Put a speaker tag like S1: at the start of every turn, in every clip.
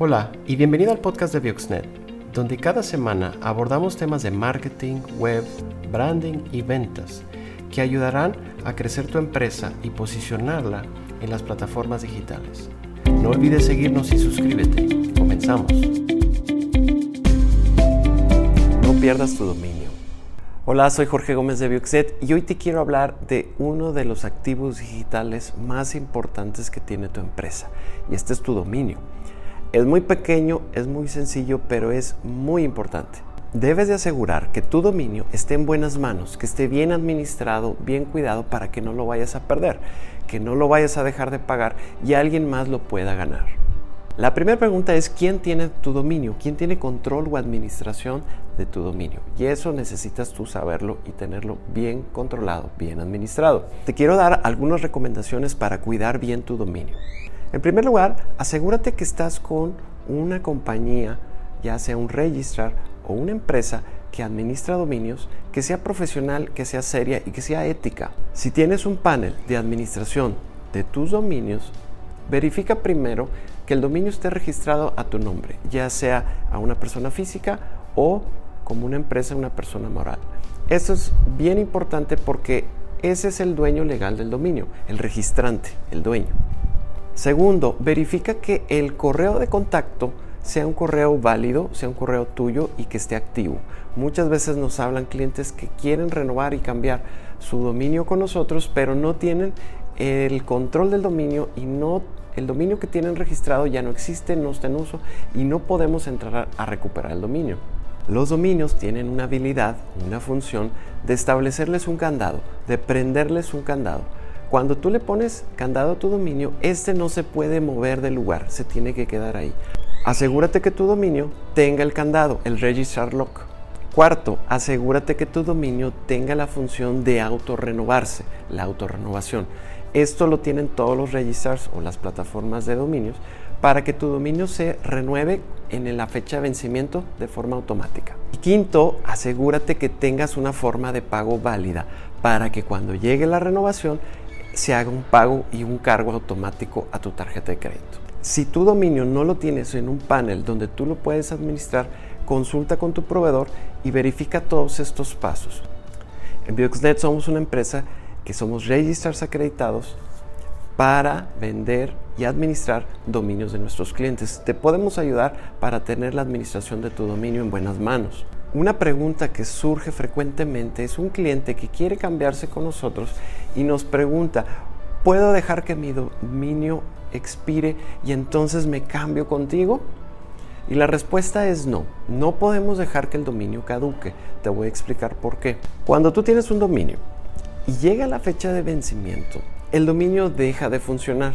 S1: Hola y bienvenido al podcast de Bioxnet, donde cada semana abordamos temas de marketing, web, branding y ventas que ayudarán a crecer tu empresa y posicionarla en las plataformas digitales. No olvides seguirnos y suscríbete. Comenzamos. No pierdas tu dominio. Hola, soy Jorge Gómez de Bioxnet y hoy te quiero hablar de uno de los activos digitales más importantes que tiene tu empresa y este es tu dominio. Es muy pequeño, es muy sencillo, pero es muy importante. Debes de asegurar que tu dominio esté en buenas manos, que esté bien administrado, bien cuidado para que no lo vayas a perder, que no lo vayas a dejar de pagar y alguien más lo pueda ganar. La primera pregunta es quién tiene tu dominio, quién tiene control o administración de tu dominio. Y eso necesitas tú saberlo y tenerlo bien controlado, bien administrado. Te quiero dar algunas recomendaciones para cuidar bien tu dominio. En primer lugar, asegúrate que estás con una compañía, ya sea un registrar o una empresa que administra dominios, que sea profesional, que sea seria y que sea ética. Si tienes un panel de administración de tus dominios, verifica primero que el dominio esté registrado a tu nombre, ya sea a una persona física o como una empresa, una persona moral. Eso es bien importante porque ese es el dueño legal del dominio, el registrante, el dueño. Segundo, verifica que el correo de contacto sea un correo válido, sea un correo tuyo y que esté activo. Muchas veces nos hablan clientes que quieren renovar y cambiar su dominio con nosotros, pero no tienen el control del dominio y no el dominio que tienen registrado ya no existe, no está en uso y no podemos entrar a recuperar el dominio. Los dominios tienen una habilidad, una función de establecerles un candado, de prenderles un candado. Cuando tú le pones candado a tu dominio, este no se puede mover del lugar, se tiene que quedar ahí. Asegúrate que tu dominio tenga el candado, el registrar lock. Cuarto, asegúrate que tu dominio tenga la función de autorrenovarse, la autorrenovación. Esto lo tienen todos los registrars o las plataformas de dominios para que tu dominio se renueve en la fecha de vencimiento de forma automática. Y quinto, asegúrate que tengas una forma de pago válida para que cuando llegue la renovación se haga un pago y un cargo automático a tu tarjeta de crédito. Si tu dominio no lo tienes en un panel donde tú lo puedes administrar, consulta con tu proveedor y verifica todos estos pasos. En Bioxnet somos una empresa que somos registrars acreditados para vender y administrar dominios de nuestros clientes. Te podemos ayudar para tener la administración de tu dominio en buenas manos. Una pregunta que surge frecuentemente es un cliente que quiere cambiarse con nosotros y nos pregunta, ¿puedo dejar que mi dominio expire y entonces me cambio contigo? Y la respuesta es no, no podemos dejar que el dominio caduque. Te voy a explicar por qué. Cuando tú tienes un dominio y llega la fecha de vencimiento, el dominio deja de funcionar.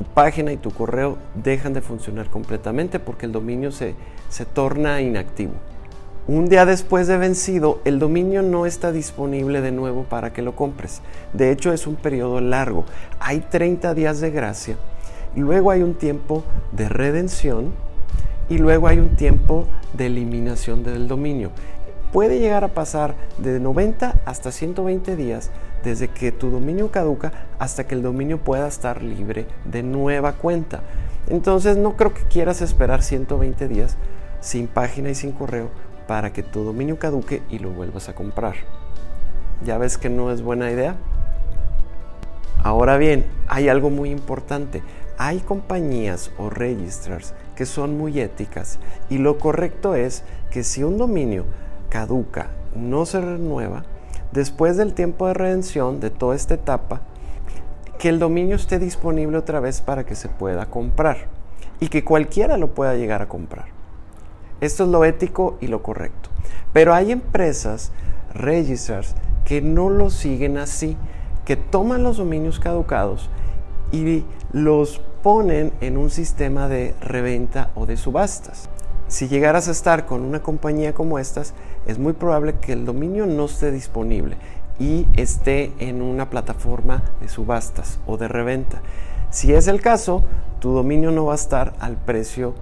S1: Tu página y tu correo dejan de funcionar completamente porque el dominio se, se torna inactivo. Un día después de vencido, el dominio no está disponible de nuevo para que lo compres. De hecho, es un periodo largo. Hay 30 días de gracia, y luego hay un tiempo de redención y luego hay un tiempo de eliminación del dominio. Puede llegar a pasar de 90 hasta 120 días desde que tu dominio caduca hasta que el dominio pueda estar libre de nueva cuenta. Entonces no creo que quieras esperar 120 días sin página y sin correo para que tu dominio caduque y lo vuelvas a comprar. ¿Ya ves que no es buena idea? Ahora bien, hay algo muy importante. Hay compañías o registrars que son muy éticas y lo correcto es que si un dominio caduca, no se renueva, después del tiempo de redención de toda esta etapa, que el dominio esté disponible otra vez para que se pueda comprar y que cualquiera lo pueda llegar a comprar. Esto es lo ético y lo correcto. Pero hay empresas, registrars, que no lo siguen así, que toman los dominios caducados y los ponen en un sistema de reventa o de subastas. Si llegaras a estar con una compañía como estas, es muy probable que el dominio no esté disponible y esté en una plataforma de subastas o de reventa. Si es el caso, tu dominio no va a estar al precio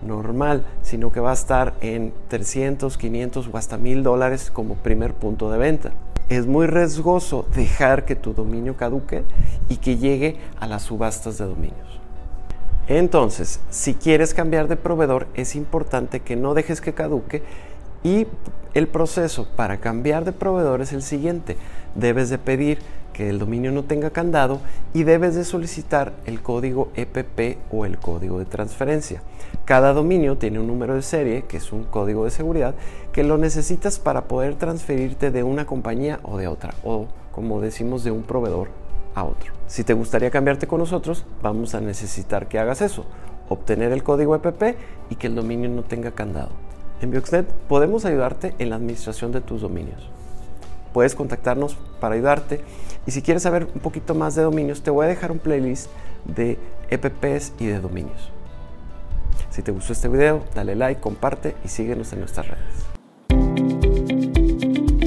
S1: normal, sino que va a estar en 300, 500 o hasta 1000 dólares como primer punto de venta. Es muy riesgoso dejar que tu dominio caduque y que llegue a las subastas de dominios. Entonces, si quieres cambiar de proveedor, es importante que no dejes que caduque y el proceso para cambiar de proveedor es el siguiente. Debes de pedir que el dominio no tenga candado y debes de solicitar el código EPP o el código de transferencia. Cada dominio tiene un número de serie, que es un código de seguridad, que lo necesitas para poder transferirte de una compañía o de otra, o como decimos, de un proveedor otro. Si te gustaría cambiarte con nosotros, vamos a necesitar que hagas eso, obtener el código EPP y que el dominio no tenga candado. En Bioxnet podemos ayudarte en la administración de tus dominios. Puedes contactarnos para ayudarte y si quieres saber un poquito más de dominios, te voy a dejar un playlist de EPPs y de dominios. Si te gustó este video, dale like, comparte y síguenos en nuestras redes.